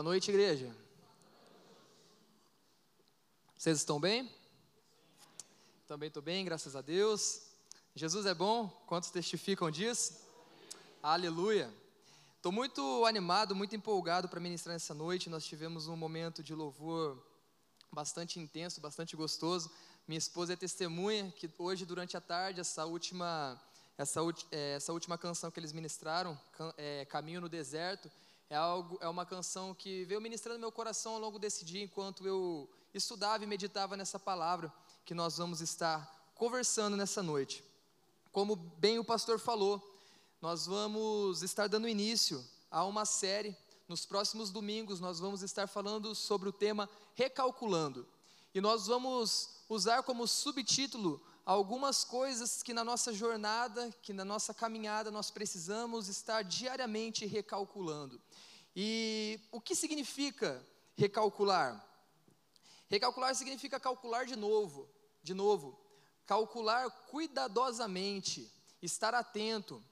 Boa noite, igreja. Vocês estão bem? Também estou bem, graças a Deus. Jesus é bom? Quantos testificam disso? Aleluia. Estou muito animado, muito empolgado para ministrar nessa noite. Nós tivemos um momento de louvor bastante intenso, bastante gostoso. Minha esposa é testemunha que hoje, durante a tarde, essa última, essa, é, essa última canção que eles ministraram, é, Caminho no Deserto, é, algo, é uma canção que veio ministrando meu coração ao longo desse dia, enquanto eu estudava e meditava nessa palavra que nós vamos estar conversando nessa noite. Como bem o pastor falou, nós vamos estar dando início a uma série. Nos próximos domingos, nós vamos estar falando sobre o tema Recalculando. E nós vamos usar como subtítulo algumas coisas que na nossa jornada, que na nossa caminhada nós precisamos estar diariamente recalculando. E o que significa recalcular? Recalcular significa calcular de novo, de novo, calcular cuidadosamente, estar atento.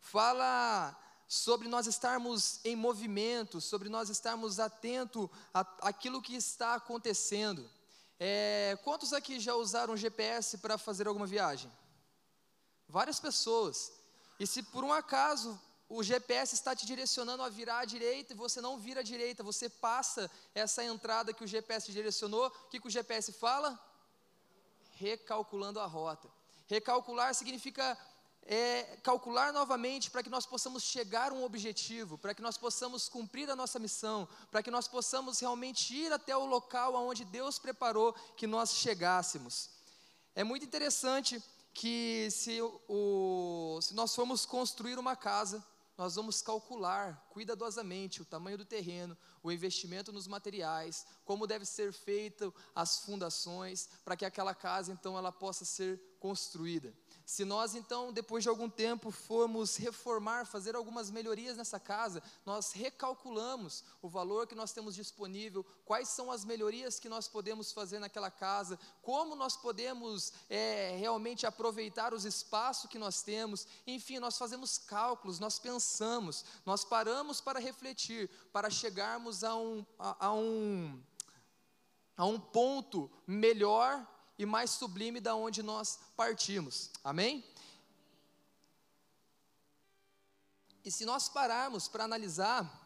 Fala sobre nós estarmos em movimento, sobre nós estarmos atento àquilo que está acontecendo. É, quantos aqui já usaram GPS para fazer alguma viagem? Várias pessoas. E se por um acaso o GPS está te direcionando a virar à direita e você não vira à direita, você passa essa entrada que o GPS te direcionou, o que, que o GPS fala? Recalculando a rota. Recalcular significa é, calcular novamente para que nós possamos chegar a um objetivo, para que nós possamos cumprir a nossa missão, para que nós possamos realmente ir até o local aonde Deus preparou que nós chegássemos. É muito interessante que se, o, se nós formos construir uma casa, nós vamos calcular cuidadosamente o tamanho do terreno, o investimento nos materiais, como deve ser feita as fundações, para que aquela casa então ela possa ser construída. Se nós então, depois de algum tempo, formos reformar, fazer algumas melhorias nessa casa, nós recalculamos o valor que nós temos disponível, quais são as melhorias que nós podemos fazer naquela casa, como nós podemos é, realmente aproveitar os espaços que nós temos, enfim, nós fazemos cálculos, nós pensamos, nós paramos para refletir, para chegarmos a um, a, a um, a um ponto melhor e mais sublime da onde nós partimos. Amém? E se nós pararmos para analisar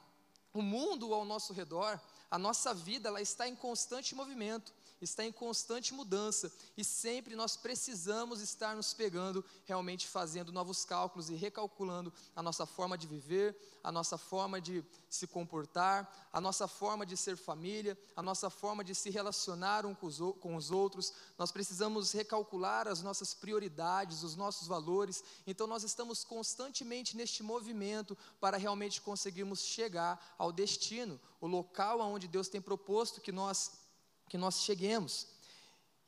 o mundo ao nosso redor, a nossa vida ela está em constante movimento está em constante mudança e sempre nós precisamos estar nos pegando, realmente fazendo novos cálculos e recalculando a nossa forma de viver, a nossa forma de se comportar, a nossa forma de ser família, a nossa forma de se relacionar um com os outros. Nós precisamos recalcular as nossas prioridades, os nossos valores. Então nós estamos constantemente neste movimento para realmente conseguirmos chegar ao destino, o local aonde Deus tem proposto que nós que nós cheguemos.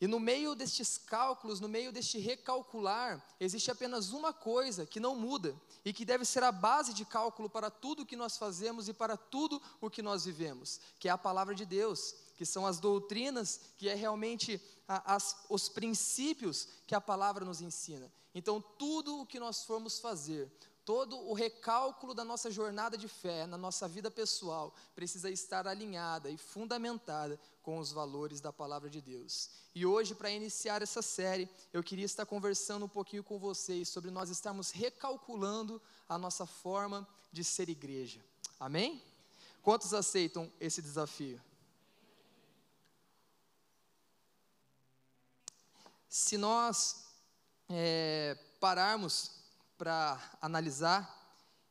E no meio destes cálculos, no meio deste recalcular, existe apenas uma coisa que não muda e que deve ser a base de cálculo para tudo o que nós fazemos e para tudo o que nós vivemos, que é a palavra de Deus, que são as doutrinas, que é realmente a, as, os princípios que a palavra nos ensina. Então, tudo o que nós formos fazer, todo o recálculo da nossa jornada de fé, na nossa vida pessoal, precisa estar alinhada e fundamentada com os valores da palavra de Deus. E hoje, para iniciar essa série, eu queria estar conversando um pouquinho com vocês sobre nós estarmos recalculando a nossa forma de ser igreja. Amém? Quantos aceitam esse desafio? Se nós é, pararmos para analisar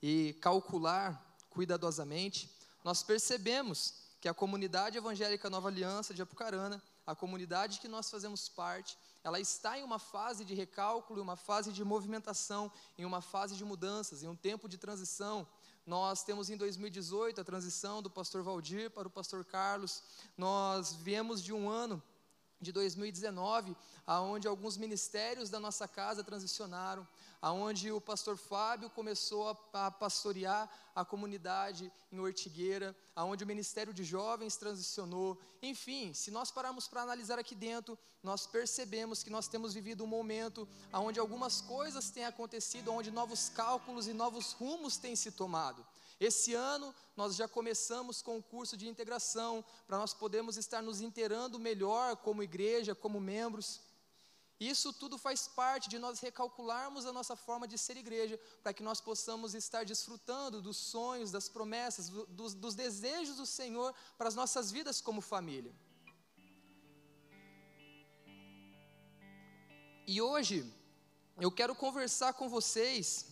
e calcular cuidadosamente, nós percebemos que a comunidade evangélica Nova Aliança de Apucarana, a comunidade que nós fazemos parte, ela está em uma fase de recálculo, em uma fase de movimentação, em uma fase de mudanças, em um tempo de transição. Nós temos em 2018 a transição do pastor Valdir para o pastor Carlos. Nós viemos de um ano de 2019, aonde alguns ministérios da nossa casa transicionaram, aonde o pastor Fábio começou a, a pastorear a comunidade em Ortigueira, aonde o ministério de jovens transicionou. Enfim, se nós pararmos para analisar aqui dentro, nós percebemos que nós temos vivido um momento aonde algumas coisas têm acontecido, onde novos cálculos e novos rumos têm se tomado. Esse ano nós já começamos com o curso de integração, para nós podermos estar nos inteirando melhor como igreja, como membros. Isso tudo faz parte de nós recalcularmos a nossa forma de ser igreja, para que nós possamos estar desfrutando dos sonhos, das promessas, do, dos, dos desejos do Senhor para as nossas vidas como família. E hoje eu quero conversar com vocês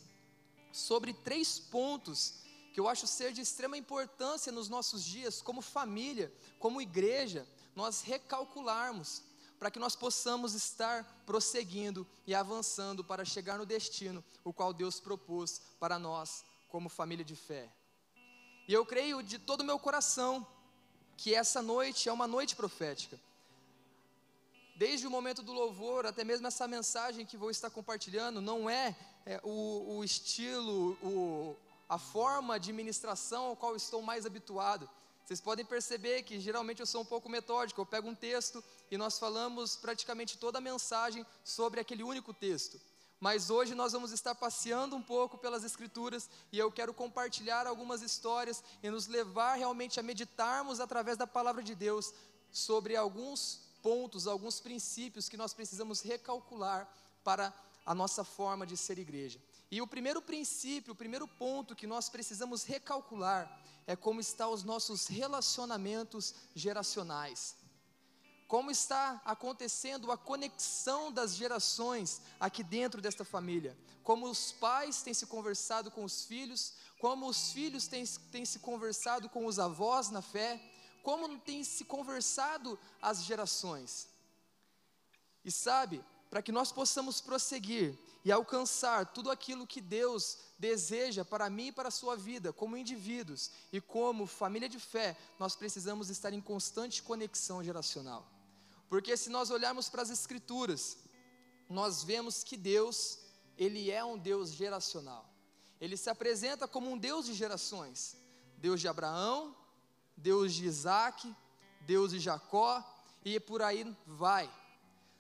sobre três pontos que eu acho ser de extrema importância nos nossos dias, como família, como igreja, nós recalcularmos para que nós possamos estar prosseguindo e avançando para chegar no destino o qual Deus propôs para nós como família de fé. E eu creio de todo o meu coração que essa noite é uma noite profética. Desde o momento do louvor, até mesmo essa mensagem que vou estar compartilhando, não é, é o, o estilo, o, a forma de ministração ao qual estou mais habituado. Vocês podem perceber que geralmente eu sou um pouco metódico, eu pego um texto e nós falamos praticamente toda a mensagem sobre aquele único texto. Mas hoje nós vamos estar passeando um pouco pelas Escrituras e eu quero compartilhar algumas histórias e nos levar realmente a meditarmos através da palavra de Deus sobre alguns pontos, alguns princípios que nós precisamos recalcular para a nossa forma de ser igreja. E o primeiro princípio, o primeiro ponto que nós precisamos recalcular é como estão os nossos relacionamentos geracionais. Como está acontecendo a conexão das gerações aqui dentro desta família? Como os pais têm se conversado com os filhos, como os filhos têm, têm se conversado com os avós na fé, como têm se conversado as gerações. E sabe, para que nós possamos prosseguir e alcançar tudo aquilo que Deus deseja para mim e para a sua vida, como indivíduos e como família de fé, nós precisamos estar em constante conexão geracional. Porque se nós olharmos para as Escrituras, nós vemos que Deus, Ele é um Deus geracional. Ele se apresenta como um Deus de gerações: Deus de Abraão, Deus de Isaac, Deus de Jacó, e por aí vai.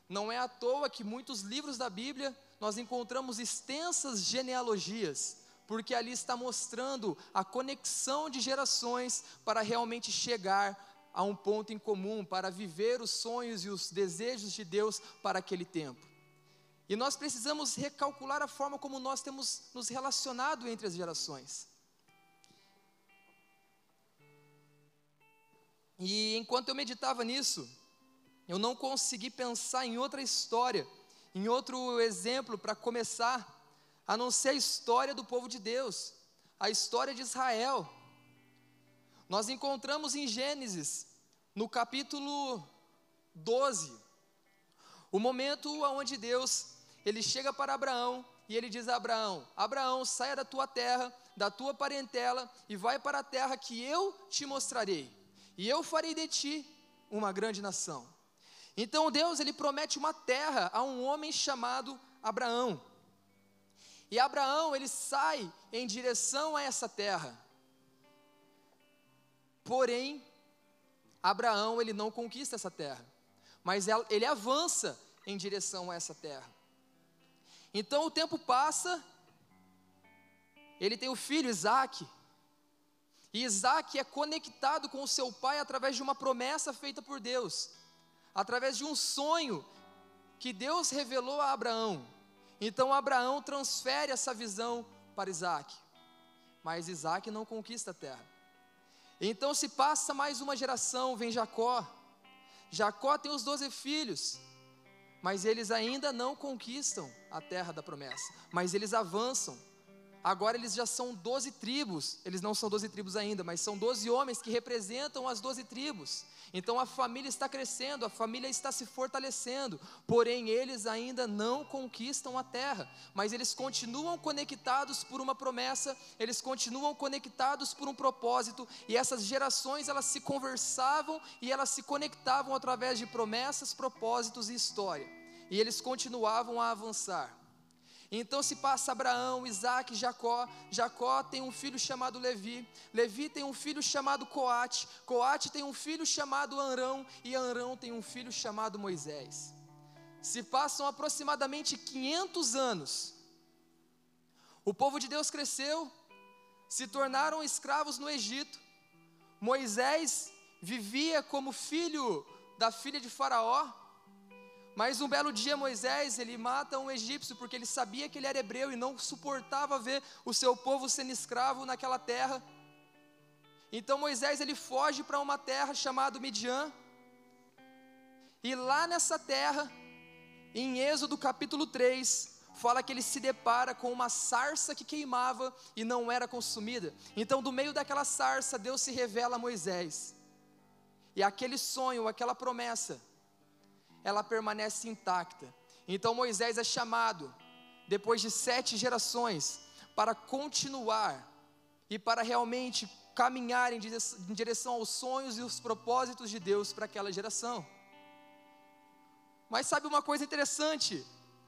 Não é à toa que muitos livros da Bíblia nós encontramos extensas genealogias, porque ali está mostrando a conexão de gerações para realmente chegar a um ponto em comum, para viver os sonhos e os desejos de Deus para aquele tempo. E nós precisamos recalcular a forma como nós temos nos relacionado entre as gerações. E enquanto eu meditava nisso, eu não consegui pensar em outra história, em outro exemplo para começar, a não ser a história do povo de Deus, a história de Israel. Nós encontramos em Gênesis, no capítulo 12, o momento onde Deus, ele chega para Abraão e ele diz a Abraão: Abraão, saia da tua terra, da tua parentela e vai para a terra que eu te mostrarei, e eu farei de ti uma grande nação. Então Deus ele promete uma terra a um homem chamado Abraão. E Abraão ele sai em direção a essa terra. Porém, Abraão ele não conquista essa terra, mas ele avança em direção a essa terra. Então o tempo passa, ele tem o filho Isaac, e Isaac é conectado com o seu pai através de uma promessa feita por Deus através de um sonho que Deus revelou a Abraão. Então Abraão transfere essa visão para Isaac, mas Isaac não conquista a terra. Então se passa mais uma geração, vem Jacó. Jacó tem os doze filhos, mas eles ainda não conquistam a terra da promessa, mas eles avançam. Agora eles já são doze tribos, eles não são doze tribos ainda, mas são doze homens que representam as doze tribos. Então a família está crescendo, a família está se fortalecendo, porém eles ainda não conquistam a terra, mas eles continuam conectados por uma promessa, eles continuam conectados por um propósito, e essas gerações elas se conversavam e elas se conectavam através de promessas, propósitos e história, e eles continuavam a avançar. Então se passa Abraão, Isaac, Jacó. Jacó tem um filho chamado Levi. Levi tem um filho chamado Coate. Coate tem um filho chamado Arão. E Arão tem um filho chamado Moisés. Se passam aproximadamente 500 anos. O povo de Deus cresceu. se tornaram escravos no Egito. Moisés vivia como filho da filha de Faraó, mas um belo dia Moisés, ele mata um egípcio porque ele sabia que ele era hebreu e não suportava ver o seu povo sendo escravo naquela terra. Então Moisés ele foge para uma terra chamada Midian. E lá nessa terra, em Êxodo capítulo 3, fala que ele se depara com uma sarça que queimava e não era consumida. Então, do meio daquela sarça, Deus se revela a Moisés. E aquele sonho, aquela promessa, ela permanece intacta. Então Moisés é chamado, depois de sete gerações, para continuar e para realmente caminhar em direção aos sonhos e os propósitos de Deus para aquela geração. Mas sabe uma coisa interessante?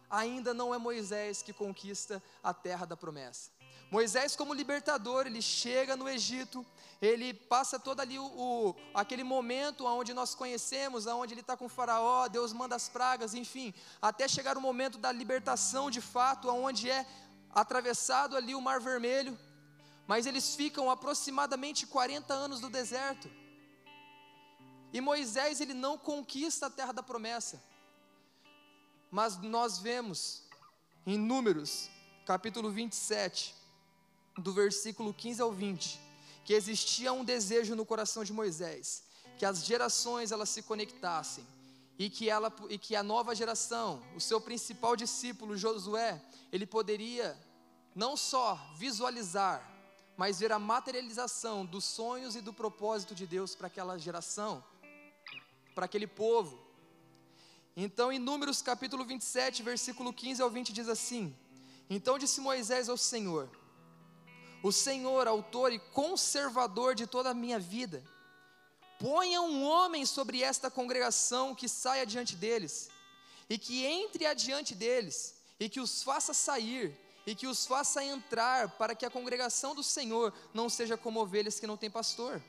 Ainda não é Moisés que conquista a terra da promessa. Moisés, como libertador, ele chega no Egito, ele passa todo ali o, o aquele momento onde nós conhecemos, onde ele está com o faraó, Deus manda as pragas, enfim, até chegar o momento da libertação de fato, onde é atravessado ali o Mar Vermelho, mas eles ficam aproximadamente 40 anos no deserto. E Moisés ele não conquista a terra da promessa. Mas nós vemos em Números, capítulo 27, do versículo 15 ao 20, que existia um desejo no coração de Moisés, que as gerações elas se conectassem e que ela e que a nova geração, o seu principal discípulo Josué, ele poderia não só visualizar, mas ver a materialização dos sonhos e do propósito de Deus para aquela geração, para aquele povo. Então, em Números capítulo 27, versículo 15 ao 20 diz assim: Então disse Moisés ao Senhor: o Senhor, autor e conservador de toda a minha vida, ponha um homem sobre esta congregação que saia diante deles, e que entre adiante deles, e que os faça sair, e que os faça entrar, para que a congregação do Senhor não seja como ovelhas que não têm pastor.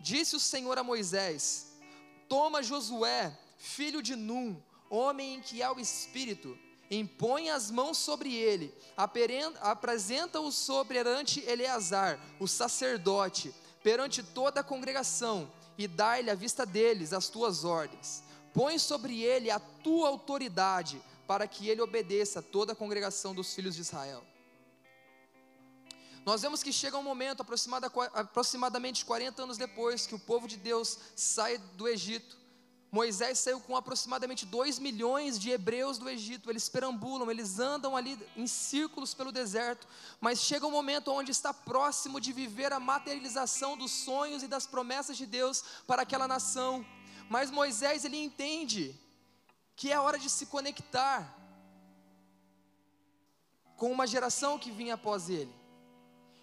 Disse o Senhor a Moisés: Toma Josué, filho de Num, homem em que há o espírito, impõe as mãos sobre ele, apresenta-o sobre perante Eleazar, o sacerdote, perante toda a congregação, e dá-lhe à vista deles as tuas ordens. Põe sobre ele a tua autoridade, para que ele obedeça a toda a congregação dos filhos de Israel. Nós vemos que chega um momento, aproximadamente 40 anos depois, que o povo de Deus sai do Egito, Moisés saiu com aproximadamente 2 milhões de hebreus do Egito. Eles perambulam, eles andam ali em círculos pelo deserto, mas chega um momento onde está próximo de viver a materialização dos sonhos e das promessas de Deus para aquela nação. Mas Moisés ele entende que é hora de se conectar com uma geração que vinha após ele.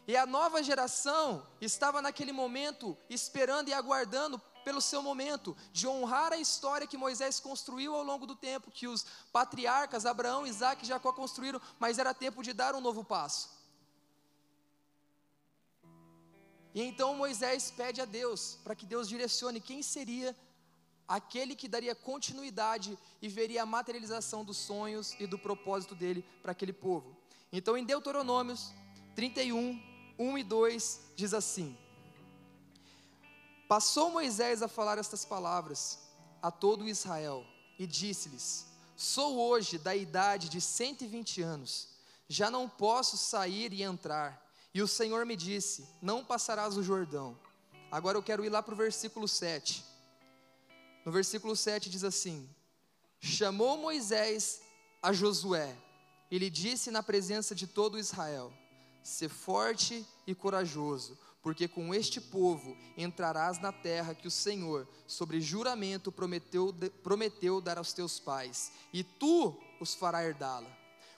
E a nova geração estava naquele momento esperando e aguardando pelo seu momento, de honrar a história que Moisés construiu ao longo do tempo, que os patriarcas Abraão, Isaac e Jacó construíram, mas era tempo de dar um novo passo. E então Moisés pede a Deus para que Deus direcione quem seria aquele que daria continuidade e veria a materialização dos sonhos e do propósito dele para aquele povo. Então em Deuteronômios 31, 1 e 2 diz assim: Passou Moisés a falar estas palavras a todo Israel e disse-lhes: Sou hoje da idade de 120 anos, já não posso sair e entrar. E o Senhor me disse: Não passarás o Jordão. Agora eu quero ir lá para o versículo 7. No versículo 7 diz assim: Chamou Moisés a Josué e lhe disse na presença de todo Israel: Ser forte e corajoso porque com este povo entrarás na terra que o Senhor, sobre juramento, prometeu, prometeu dar aos teus pais, e tu os farás herdá-la.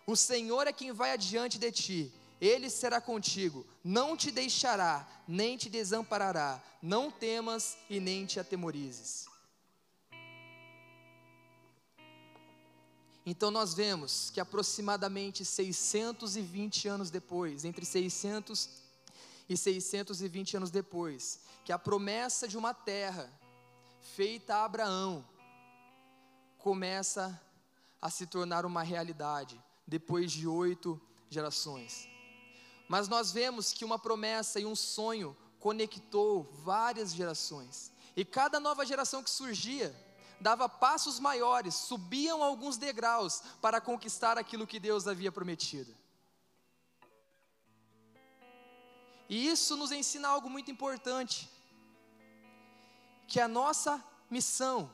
O Senhor é quem vai adiante de ti, ele será contigo, não te deixará, nem te desamparará, não temas e nem te atemorizes. Então nós vemos que aproximadamente 620 anos depois, entre 600 e 620 anos depois, que a promessa de uma terra feita a Abraão começa a se tornar uma realidade depois de oito gerações. Mas nós vemos que uma promessa e um sonho conectou várias gerações. E cada nova geração que surgia dava passos maiores, subiam alguns degraus para conquistar aquilo que Deus havia prometido. E isso nos ensina algo muito importante, que a nossa missão,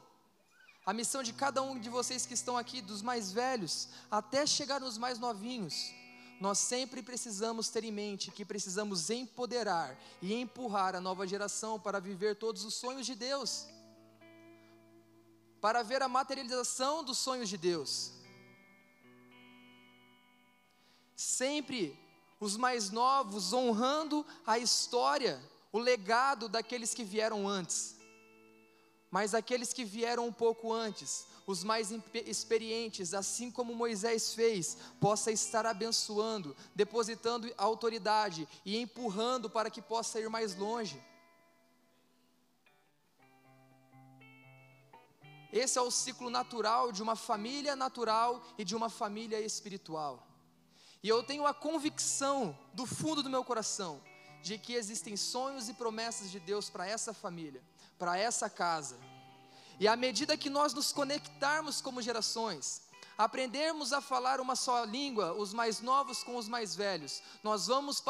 a missão de cada um de vocês que estão aqui, dos mais velhos, até chegar nos mais novinhos, nós sempre precisamos ter em mente que precisamos empoderar e empurrar a nova geração para viver todos os sonhos de Deus, para ver a materialização dos sonhos de Deus. Sempre os mais novos honrando a história, o legado daqueles que vieram antes. Mas aqueles que vieram um pouco antes, os mais experientes, assim como Moisés fez, possa estar abençoando, depositando autoridade e empurrando para que possa ir mais longe. Esse é o ciclo natural de uma família natural e de uma família espiritual. E eu tenho a convicção do fundo do meu coração de que existem sonhos e promessas de Deus para essa família, para essa casa. E à medida que nós nos conectarmos como gerações, aprendermos a falar uma só língua, os mais novos com os mais velhos, nós vamos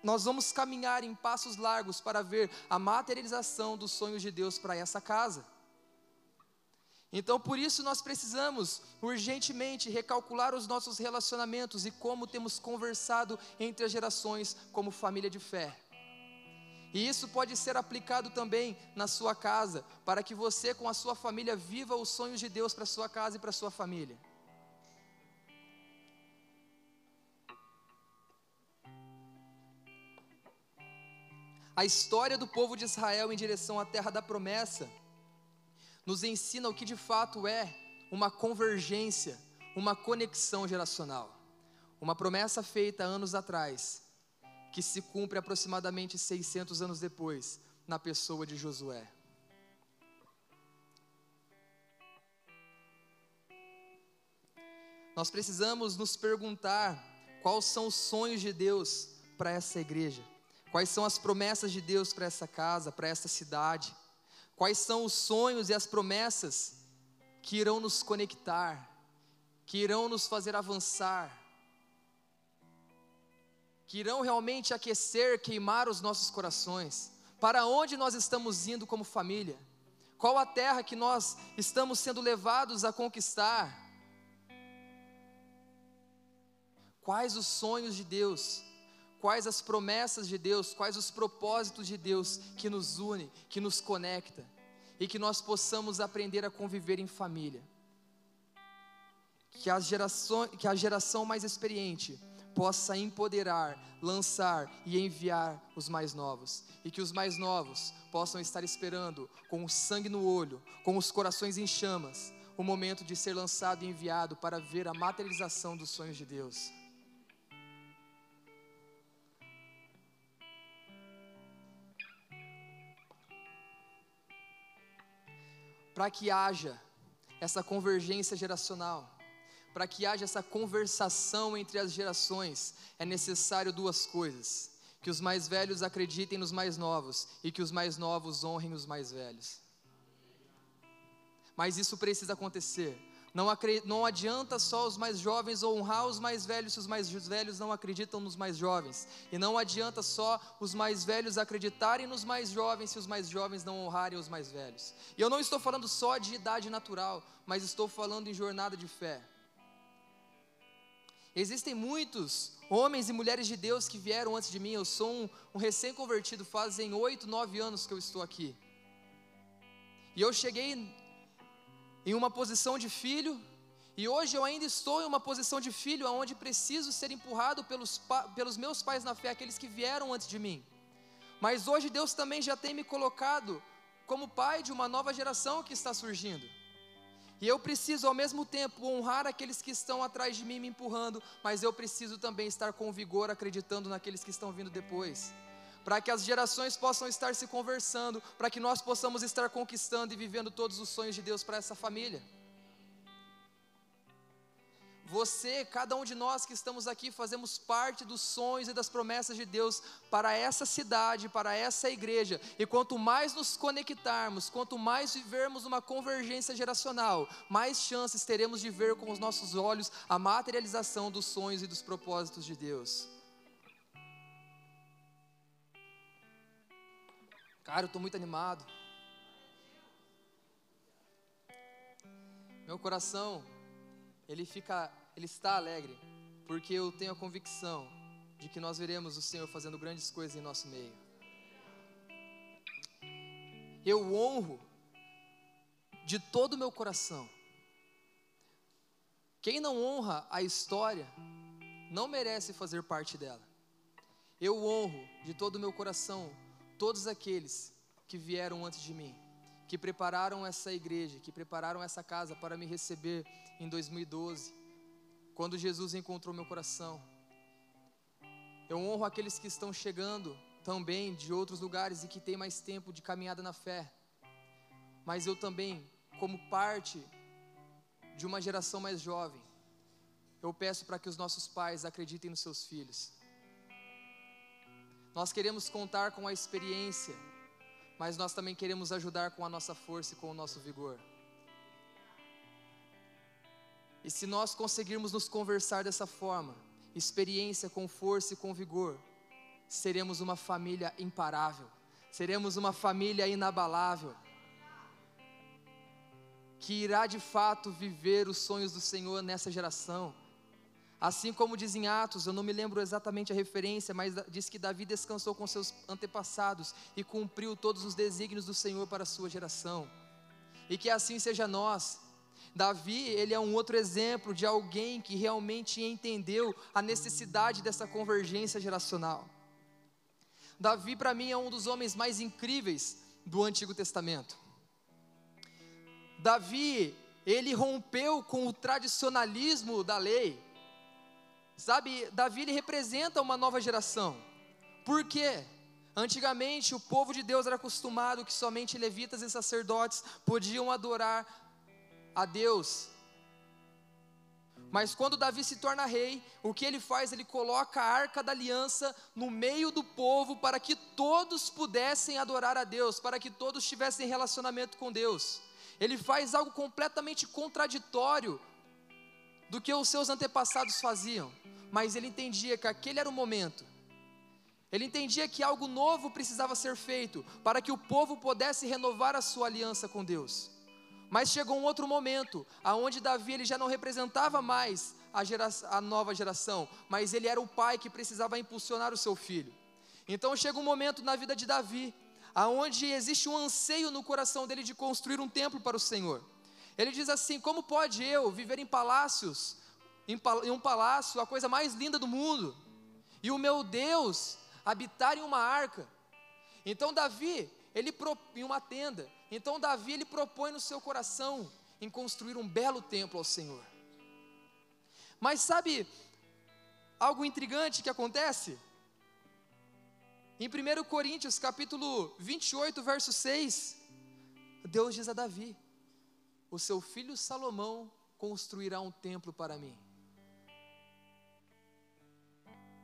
nós vamos caminhar em passos largos para ver a materialização dos sonhos de Deus para essa casa. Então, por isso, nós precisamos urgentemente recalcular os nossos relacionamentos e como temos conversado entre as gerações como família de fé. E isso pode ser aplicado também na sua casa, para que você, com a sua família, viva os sonhos de Deus para a sua casa e para a sua família. A história do povo de Israel em direção à terra da promessa nos ensina o que de fato é uma convergência, uma conexão geracional. Uma promessa feita anos atrás, que se cumpre aproximadamente 600 anos depois, na pessoa de Josué. Nós precisamos nos perguntar quais são os sonhos de Deus para essa igreja, quais são as promessas de Deus para essa casa, para essa cidade. Quais são os sonhos e as promessas que irão nos conectar, que irão nos fazer avançar, que irão realmente aquecer, queimar os nossos corações? Para onde nós estamos indo como família? Qual a terra que nós estamos sendo levados a conquistar? Quais os sonhos de Deus? Quais as promessas de Deus, quais os propósitos de Deus que nos une, que nos conecta e que nós possamos aprender a conviver em família. Que a geração, que a geração mais experiente possa empoderar, lançar e enviar os mais novos, e que os mais novos possam estar esperando com o sangue no olho, com os corações em chamas, o momento de ser lançado e enviado para ver a materialização dos sonhos de Deus. Para que haja essa convergência geracional, para que haja essa conversação entre as gerações, é necessário duas coisas: que os mais velhos acreditem nos mais novos e que os mais novos honrem os mais velhos. Mas isso precisa acontecer não, não adianta só os mais jovens honrar os mais velhos se os mais velhos não acreditam nos mais jovens. E não adianta só os mais velhos acreditarem nos mais jovens se os mais jovens não honrarem os mais velhos. E eu não estou falando só de idade natural, mas estou falando em jornada de fé. Existem muitos homens e mulheres de Deus que vieram antes de mim. Eu sou um, um recém-convertido, fazem oito, nove anos que eu estou aqui. E eu cheguei em uma posição de filho, e hoje eu ainda estou em uma posição de filho, onde preciso ser empurrado pelos, pelos meus pais na fé, aqueles que vieram antes de mim. Mas hoje Deus também já tem me colocado como pai de uma nova geração que está surgindo. E eu preciso ao mesmo tempo honrar aqueles que estão atrás de mim me empurrando, mas eu preciso também estar com vigor acreditando naqueles que estão vindo depois para que as gerações possam estar se conversando, para que nós possamos estar conquistando e vivendo todos os sonhos de Deus para essa família. você, cada um de nós que estamos aqui, fazemos parte dos sonhos e das promessas de Deus para essa cidade, para essa igreja. E quanto mais nos conectarmos, quanto mais vivermos uma convergência geracional, mais chances teremos de ver com os nossos olhos a materialização dos sonhos e dos propósitos de Deus. Cara, eu estou muito animado. Meu coração, ele fica ele está alegre, porque eu tenho a convicção de que nós veremos o Senhor fazendo grandes coisas em nosso meio. Eu honro de todo o meu coração. Quem não honra a história não merece fazer parte dela. Eu honro de todo o meu coração todos aqueles que vieram antes de mim, que prepararam essa igreja, que prepararam essa casa para me receber em 2012, quando Jesus encontrou meu coração. Eu honro aqueles que estão chegando também de outros lugares e que têm mais tempo de caminhada na fé. Mas eu também, como parte de uma geração mais jovem, eu peço para que os nossos pais acreditem nos seus filhos. Nós queremos contar com a experiência, mas nós também queremos ajudar com a nossa força e com o nosso vigor. E se nós conseguirmos nos conversar dessa forma, experiência com força e com vigor, seremos uma família imparável, seremos uma família inabalável, que irá de fato viver os sonhos do Senhor nessa geração. Assim como diz em Atos, eu não me lembro exatamente a referência, mas diz que Davi descansou com seus antepassados e cumpriu todos os desígnios do Senhor para a sua geração. E que assim seja nós, Davi, ele é um outro exemplo de alguém que realmente entendeu a necessidade dessa convergência geracional. Davi, para mim, é um dos homens mais incríveis do Antigo Testamento. Davi, ele rompeu com o tradicionalismo da lei. Sabe, Davi ele representa uma nova geração. Por quê? Antigamente, o povo de Deus era acostumado que somente levitas e sacerdotes podiam adorar a Deus. Mas quando Davi se torna rei, o que ele faz? Ele coloca a arca da aliança no meio do povo para que todos pudessem adorar a Deus, para que todos tivessem relacionamento com Deus. Ele faz algo completamente contraditório do que os seus antepassados faziam, mas ele entendia que aquele era o momento. Ele entendia que algo novo precisava ser feito para que o povo pudesse renovar a sua aliança com Deus. Mas chegou um outro momento, aonde Davi ele já não representava mais a, a nova geração, mas ele era o pai que precisava impulsionar o seu filho. Então chega um momento na vida de Davi, aonde existe um anseio no coração dele de construir um templo para o Senhor. Ele diz assim: Como pode eu viver em palácios, em, um palácio, a coisa mais linda do mundo, e o meu Deus habitar em uma arca? Então Davi, ele em uma tenda, então Davi ele propõe no seu coração em construir um belo templo ao Senhor. Mas sabe algo intrigante que acontece? Em 1 Coríntios, capítulo 28, verso 6, Deus diz a Davi: O seu filho Salomão construirá um templo para mim.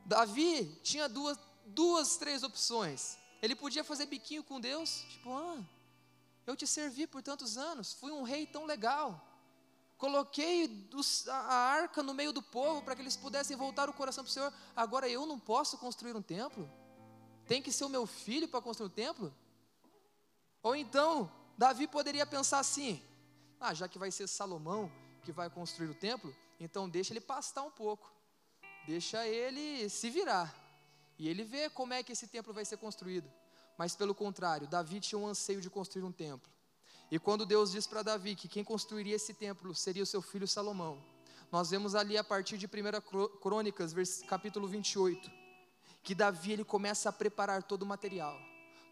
Davi tinha duas, duas, três opções. Ele podia fazer biquinho com Deus, tipo, ah, eu te servi por tantos anos, fui um rei tão legal. Coloquei a arca no meio do povo para que eles pudessem voltar o coração para o Senhor. Agora eu não posso construir um templo? Tem que ser o meu filho para construir um templo? Ou então, Davi poderia pensar assim: ah, já que vai ser Salomão que vai construir o templo, então deixa ele pastar um pouco, deixa ele se virar, e ele vê como é que esse templo vai ser construído. Mas pelo contrário, Davi tinha um anseio de construir um templo. E quando Deus diz para Davi que quem construiria esse templo seria o seu filho Salomão, nós vemos ali a partir de 1 Crônicas, capítulo 28, que Davi ele começa a preparar todo o material,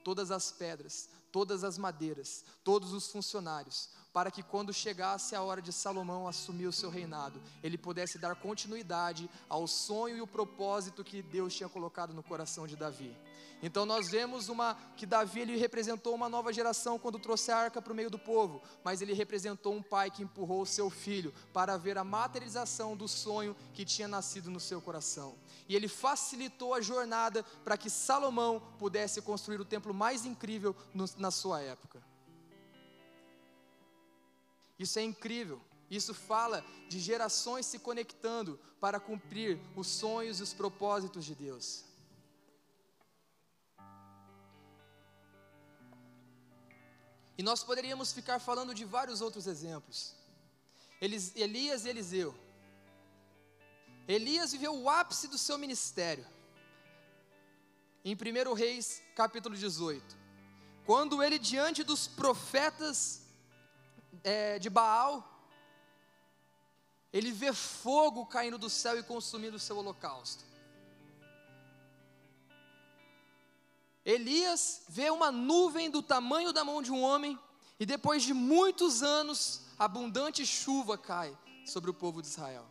todas as pedras, todas as madeiras, todos os funcionários, para que quando chegasse a hora de Salomão assumir o seu reinado, ele pudesse dar continuidade ao sonho e o propósito que Deus tinha colocado no coração de Davi. Então nós vemos uma que Davi ele representou uma nova geração quando trouxe a arca para o meio do povo, mas ele representou um pai que empurrou o seu filho para ver a materialização do sonho que tinha nascido no seu coração. E ele facilitou a jornada para que Salomão pudesse construir o templo mais incrível na sua época. Isso é incrível. Isso fala de gerações se conectando para cumprir os sonhos e os propósitos de Deus. E nós poderíamos ficar falando de vários outros exemplos. Elias e Eliseu. Elias viveu o ápice do seu ministério. Em 1 Reis, capítulo 18. Quando ele, diante dos profetas é, de Baal, ele vê fogo caindo do céu e consumindo o seu holocausto. Elias vê uma nuvem do tamanho da mão de um homem, e depois de muitos anos, abundante chuva cai sobre o povo de Israel.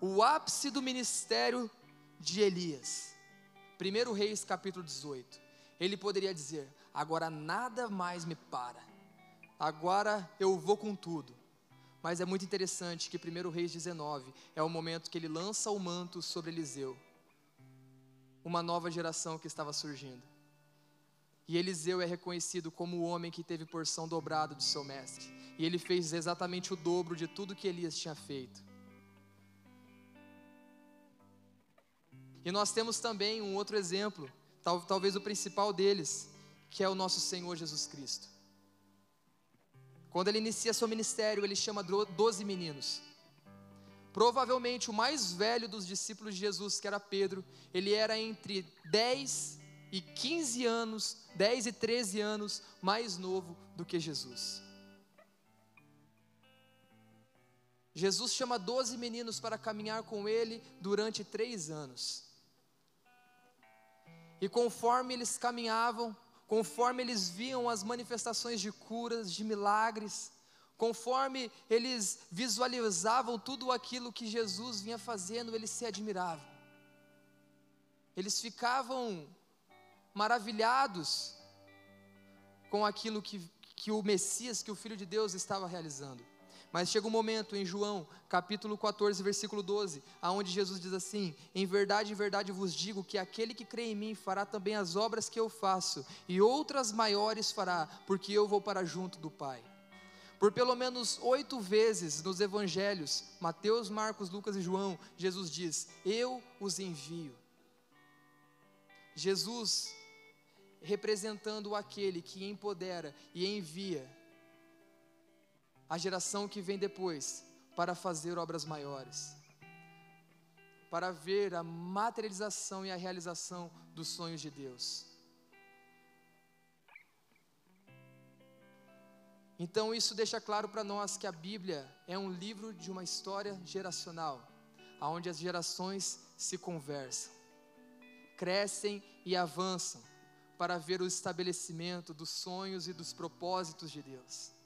O ápice do ministério de Elias. 1 Reis capítulo 18. Ele poderia dizer: Agora nada mais me para agora eu vou com tudo. Mas é muito interessante que 1 Reis 19 é o momento que ele lança o manto sobre Eliseu, uma nova geração que estava surgindo. E Eliseu é reconhecido como o homem que teve porção dobrada do seu mestre. E ele fez exatamente o dobro de tudo que Elias tinha feito. E nós temos também um outro exemplo, talvez o principal deles, que é o nosso Senhor Jesus Cristo. Quando ele inicia seu ministério, ele chama doze meninos. Provavelmente o mais velho dos discípulos de Jesus, que era Pedro, ele era entre 10 e 15 anos, 10 e 13 anos mais novo do que Jesus. Jesus chama doze meninos para caminhar com ele durante três anos. E conforme eles caminhavam, conforme eles viam as manifestações de curas, de milagres, conforme eles visualizavam tudo aquilo que Jesus vinha fazendo, eles se admiravam. Eles ficavam maravilhados com aquilo que, que o Messias, que o Filho de Deus estava realizando. Mas chega um momento em João, capítulo 14, versículo 12, aonde Jesus diz assim: Em verdade, em verdade vos digo que aquele que crê em mim fará também as obras que eu faço, e outras maiores fará, porque eu vou para junto do Pai. Por pelo menos oito vezes nos evangelhos, Mateus, Marcos, Lucas e João, Jesus diz: Eu os envio. Jesus representando aquele que empodera e envia a geração que vem depois para fazer obras maiores, para ver a materialização e a realização dos sonhos de Deus. Então, isso deixa claro para nós que a Bíblia é um livro de uma história geracional, onde as gerações se conversam, crescem e avançam para ver o estabelecimento dos sonhos e dos propósitos de Deus.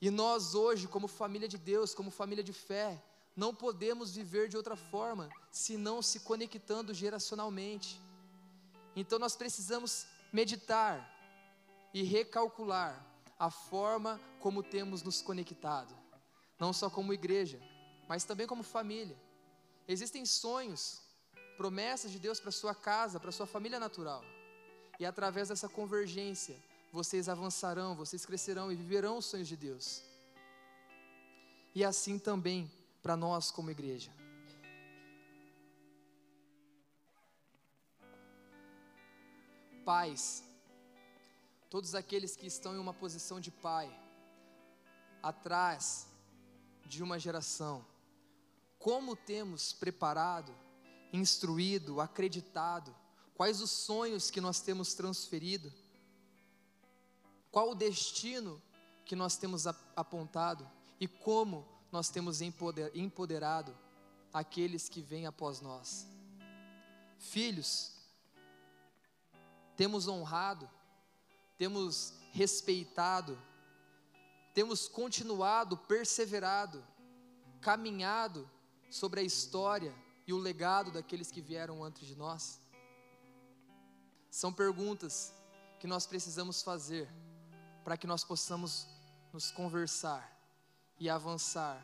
E nós hoje, como família de Deus, como família de fé, não podemos viver de outra forma, senão se conectando geracionalmente. Então nós precisamos meditar e recalcular a forma como temos nos conectado, não só como igreja, mas também como família. Existem sonhos, promessas de Deus para sua casa, para sua família natural. E através dessa convergência, vocês avançarão, vocês crescerão e viverão os sonhos de Deus. E assim também para nós como igreja. Pais, todos aqueles que estão em uma posição de pai, atrás de uma geração, como temos preparado, instruído, acreditado, quais os sonhos que nós temos transferido, qual o destino que nós temos apontado e como nós temos empoderado aqueles que vêm após nós. Filhos, temos honrado temos respeitado, temos continuado, perseverado, caminhado sobre a história e o legado daqueles que vieram antes de nós? São perguntas que nós precisamos fazer para que nós possamos nos conversar e avançar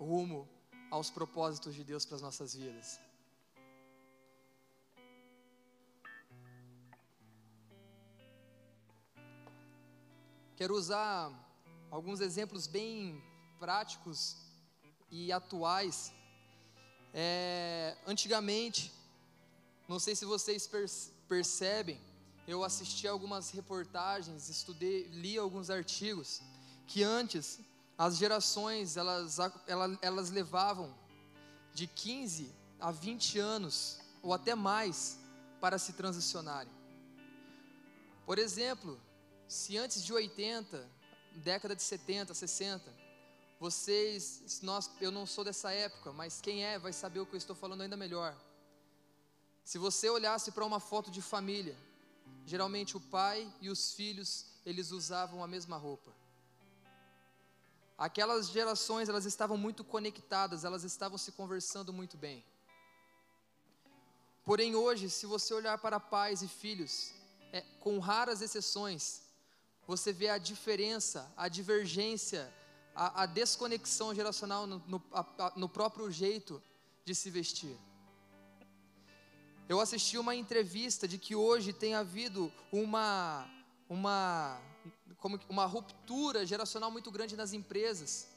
rumo aos propósitos de Deus para as nossas vidas. Quero usar alguns exemplos bem práticos e atuais. É, antigamente, não sei se vocês percebem, eu assisti algumas reportagens, estudei, li alguns artigos, que antes as gerações elas, elas, elas levavam de 15 a 20 anos ou até mais para se transicionarem. Por exemplo, se antes de 80, década de 70, 60, vocês, nós, eu não sou dessa época, mas quem é vai saber o que eu estou falando ainda melhor. Se você olhasse para uma foto de família, geralmente o pai e os filhos, eles usavam a mesma roupa. Aquelas gerações, elas estavam muito conectadas, elas estavam se conversando muito bem. Porém, hoje, se você olhar para pais e filhos, é, com raras exceções, você vê a diferença, a divergência, a, a desconexão geracional no, no, a, no próprio jeito de se vestir. Eu assisti uma entrevista de que hoje tem havido uma, uma, como, uma ruptura geracional muito grande nas empresas,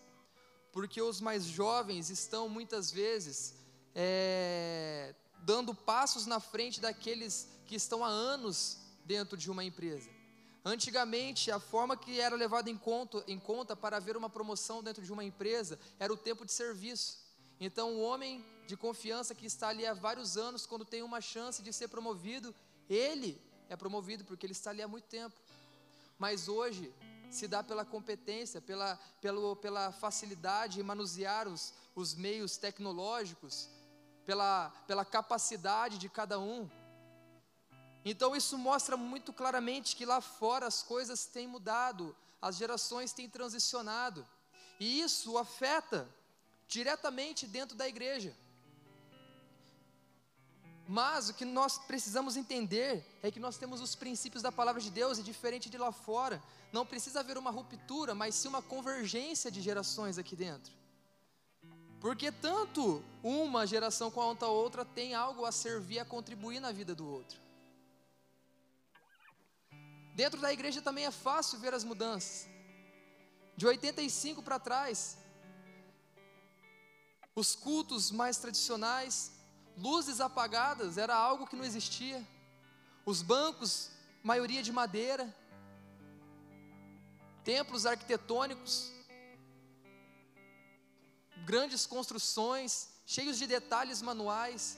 porque os mais jovens estão muitas vezes é, dando passos na frente daqueles que estão há anos dentro de uma empresa. Antigamente, a forma que era levada em conta, em conta para haver uma promoção dentro de uma empresa era o tempo de serviço. Então, o homem de confiança que está ali há vários anos, quando tem uma chance de ser promovido, ele é promovido porque ele está ali há muito tempo. Mas hoje se dá pela competência, pela, pela, pela facilidade em manusear os, os meios tecnológicos, pela, pela capacidade de cada um. Então isso mostra muito claramente que lá fora as coisas têm mudado, as gerações têm transicionado, e isso afeta diretamente dentro da igreja. Mas o que nós precisamos entender é que nós temos os princípios da palavra de Deus e diferente de lá fora, não precisa haver uma ruptura, mas sim uma convergência de gerações aqui dentro. Porque tanto uma geração quanto a outra tem algo a servir, a contribuir na vida do outro. Dentro da igreja também é fácil ver as mudanças. De 85 para trás, os cultos mais tradicionais, luzes apagadas, era algo que não existia. Os bancos, maioria de madeira, templos arquitetônicos, grandes construções, cheios de detalhes manuais.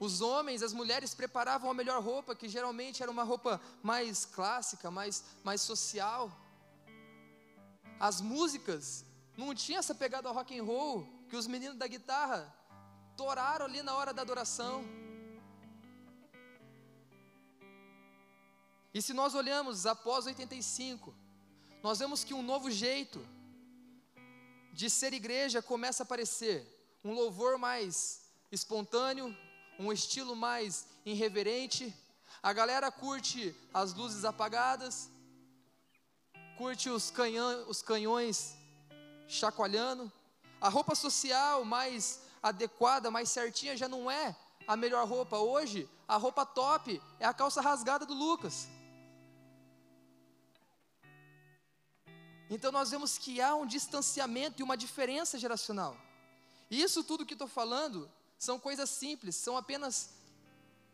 Os homens, as mulheres preparavam a melhor roupa, que geralmente era uma roupa mais clássica, mais, mais social. As músicas não tinha essa pegada rock and roll que os meninos da guitarra toraram ali na hora da adoração. E se nós olhamos após 85, nós vemos que um novo jeito de ser igreja começa a aparecer, um louvor mais espontâneo, um estilo mais irreverente. A galera curte as luzes apagadas, curte os, canhão, os canhões chacoalhando. A roupa social mais adequada, mais certinha, já não é a melhor roupa. Hoje, a roupa top é a calça rasgada do Lucas. Então nós vemos que há um distanciamento e uma diferença geracional. E isso tudo que estou falando são coisas simples, são apenas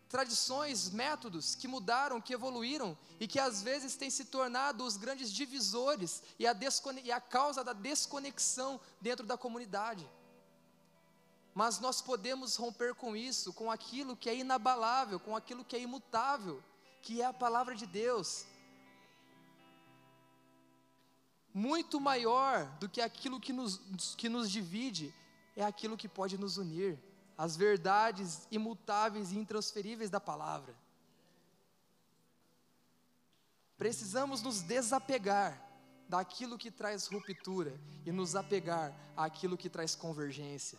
tradições, métodos que mudaram, que evoluíram e que às vezes têm se tornado os grandes divisores e a, e a causa da desconexão dentro da comunidade. Mas nós podemos romper com isso, com aquilo que é inabalável, com aquilo que é imutável, que é a palavra de Deus. Muito maior do que aquilo que nos, que nos divide, é aquilo que pode nos unir as verdades imutáveis e intransferíveis da palavra. Precisamos nos desapegar daquilo que traz ruptura e nos apegar àquilo que traz convergência.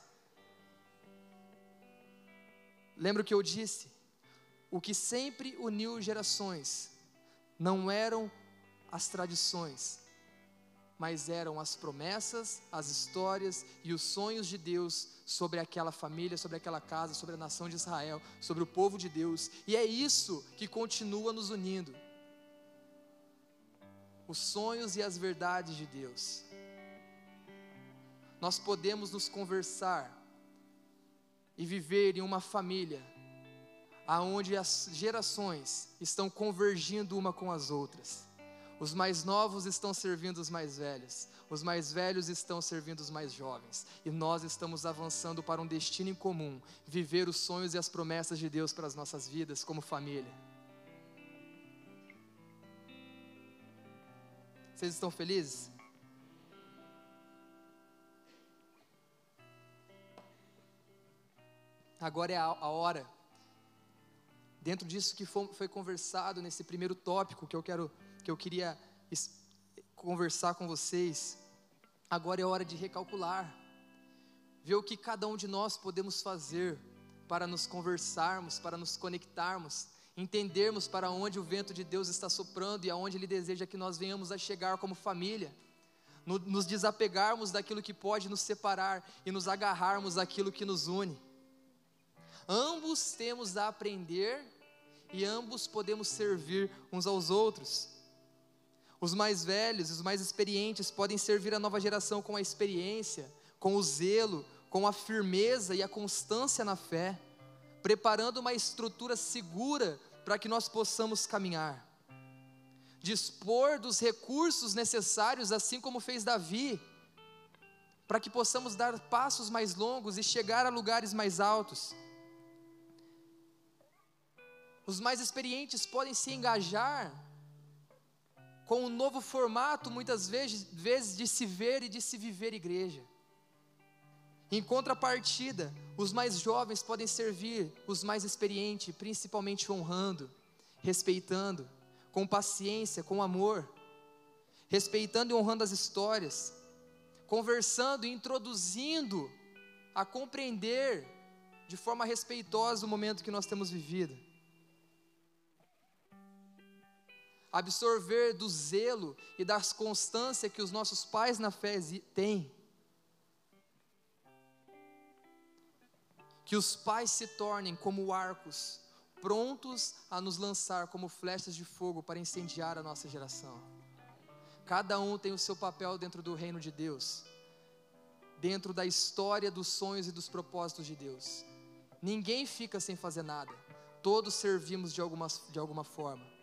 Lembra o que eu disse? O que sempre uniu gerações não eram as tradições, mas eram as promessas, as histórias e os sonhos de Deus sobre aquela família, sobre aquela casa, sobre a nação de Israel, sobre o povo de Deus, e é isso que continua nos unindo. Os sonhos e as verdades de Deus. Nós podemos nos conversar e viver em uma família aonde as gerações estão convergindo uma com as outras. Os mais novos estão servindo os mais velhos, os mais velhos estão servindo os mais jovens, e nós estamos avançando para um destino em comum, viver os sonhos e as promessas de Deus para as nossas vidas como família. Vocês estão felizes? Agora é a, hora. Dentro disso que foi, conversado nesse primeiro tópico que eu quero que eu queria conversar com vocês. Agora é hora de recalcular, ver o que cada um de nós podemos fazer para nos conversarmos, para nos conectarmos, entendermos para onde o vento de Deus está soprando e aonde Ele deseja que nós venhamos a chegar como família, nos desapegarmos daquilo que pode nos separar e nos agarrarmos àquilo que nos une. Ambos temos a aprender e ambos podemos servir uns aos outros. Os mais velhos, os mais experientes podem servir a nova geração com a experiência, com o zelo, com a firmeza e a constância na fé, preparando uma estrutura segura para que nós possamos caminhar. Dispor dos recursos necessários, assim como fez Davi, para que possamos dar passos mais longos e chegar a lugares mais altos. Os mais experientes podem se engajar com um novo formato, muitas vezes, vezes de se ver e de se viver igreja. Em contrapartida, os mais jovens podem servir os mais experientes, principalmente honrando, respeitando, com paciência, com amor, respeitando e honrando as histórias, conversando e introduzindo a compreender de forma respeitosa o momento que nós temos vivido. Absorver do zelo e das constância que os nossos pais na fé têm. Que os pais se tornem como arcos, prontos a nos lançar como flechas de fogo para incendiar a nossa geração. Cada um tem o seu papel dentro do reino de Deus, dentro da história dos sonhos e dos propósitos de Deus. Ninguém fica sem fazer nada, todos servimos de alguma, de alguma forma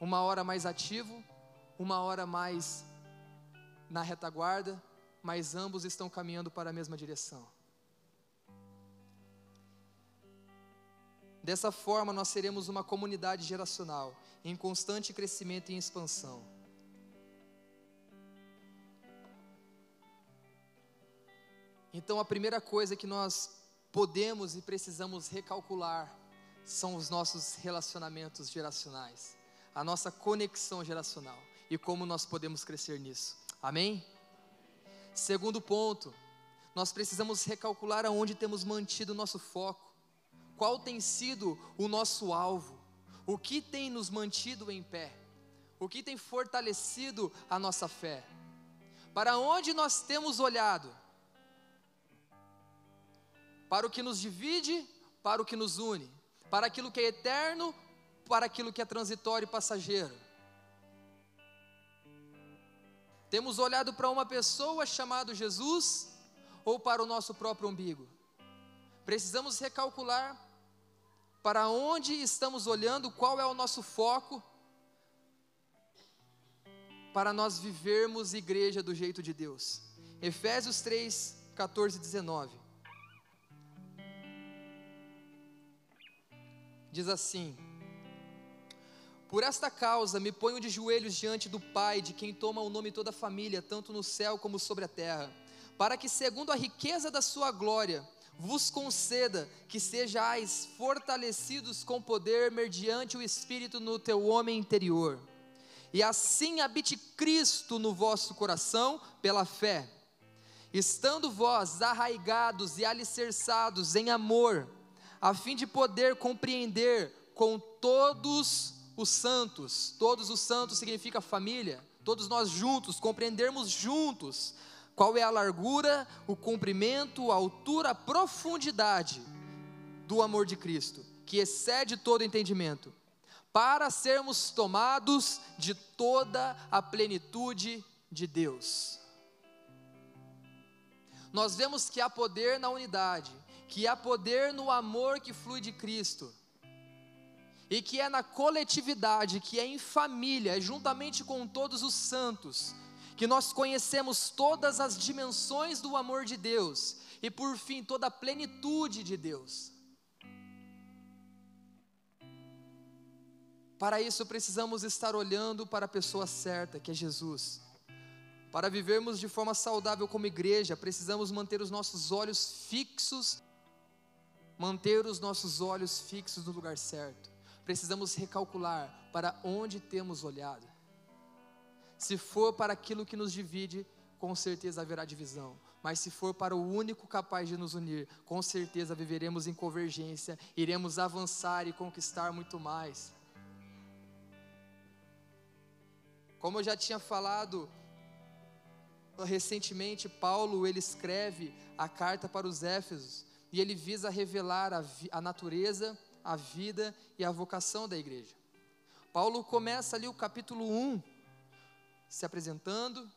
uma hora mais ativo, uma hora mais na retaguarda, mas ambos estão caminhando para a mesma direção. Dessa forma, nós seremos uma comunidade geracional em constante crescimento e expansão. Então, a primeira coisa que nós podemos e precisamos recalcular são os nossos relacionamentos geracionais a nossa conexão geracional e como nós podemos crescer nisso. Amém? Segundo ponto, nós precisamos recalcular aonde temos mantido o nosso foco, qual tem sido o nosso alvo, o que tem nos mantido em pé, o que tem fortalecido a nossa fé, para onde nós temos olhado, para o que nos divide, para o que nos une, para aquilo que é eterno para aquilo que é transitório e passageiro. Temos olhado para uma pessoa chamada Jesus ou para o nosso próprio umbigo? Precisamos recalcular para onde estamos olhando, qual é o nosso foco, para nós vivermos igreja do jeito de Deus. Efésios 3, 14 e 19. Diz assim: por esta causa me ponho de joelhos diante do Pai, de quem toma o nome toda a família, tanto no céu como sobre a terra, para que, segundo a riqueza da sua glória, vos conceda que sejais fortalecidos com poder mediante o Espírito no teu homem interior, e assim habite Cristo no vosso coração pela fé, estando vós arraigados e alicerçados em amor, a fim de poder compreender com todos os santos, todos os santos significa família, todos nós juntos, compreendermos juntos qual é a largura, o comprimento, a altura, a profundidade do amor de Cristo, que excede todo entendimento, para sermos tomados de toda a plenitude de Deus. Nós vemos que há poder na unidade, que há poder no amor que flui de Cristo, e que é na coletividade, que é em família, é juntamente com todos os santos, que nós conhecemos todas as dimensões do amor de Deus e, por fim, toda a plenitude de Deus. Para isso, precisamos estar olhando para a pessoa certa, que é Jesus. Para vivermos de forma saudável como igreja, precisamos manter os nossos olhos fixos, manter os nossos olhos fixos no lugar certo. Precisamos recalcular para onde temos olhado. Se for para aquilo que nos divide, com certeza haverá divisão. Mas se for para o único capaz de nos unir, com certeza viveremos em convergência, iremos avançar e conquistar muito mais. Como eu já tinha falado recentemente, Paulo ele escreve a carta para os Éfesos e ele visa revelar a, a natureza, a vida e a vocação da igreja. Paulo começa ali o capítulo 1 se apresentando,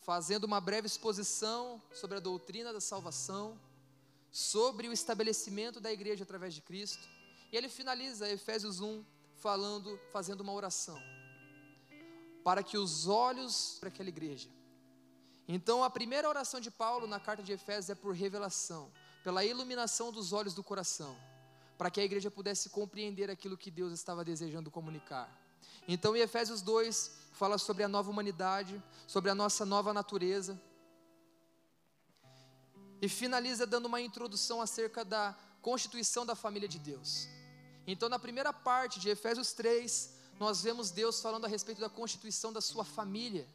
fazendo uma breve exposição sobre a doutrina da salvação, sobre o estabelecimento da igreja através de Cristo. E ele finaliza Efésios 1 falando, fazendo uma oração para que os olhos para aquela igreja. Então, a primeira oração de Paulo na carta de Efésios é por revelação, pela iluminação dos olhos do coração, para que a igreja pudesse compreender aquilo que Deus estava desejando comunicar. Então, em Efésios 2, fala sobre a nova humanidade, sobre a nossa nova natureza. E finaliza dando uma introdução acerca da constituição da família de Deus. Então, na primeira parte de Efésios 3, nós vemos Deus falando a respeito da constituição da sua família,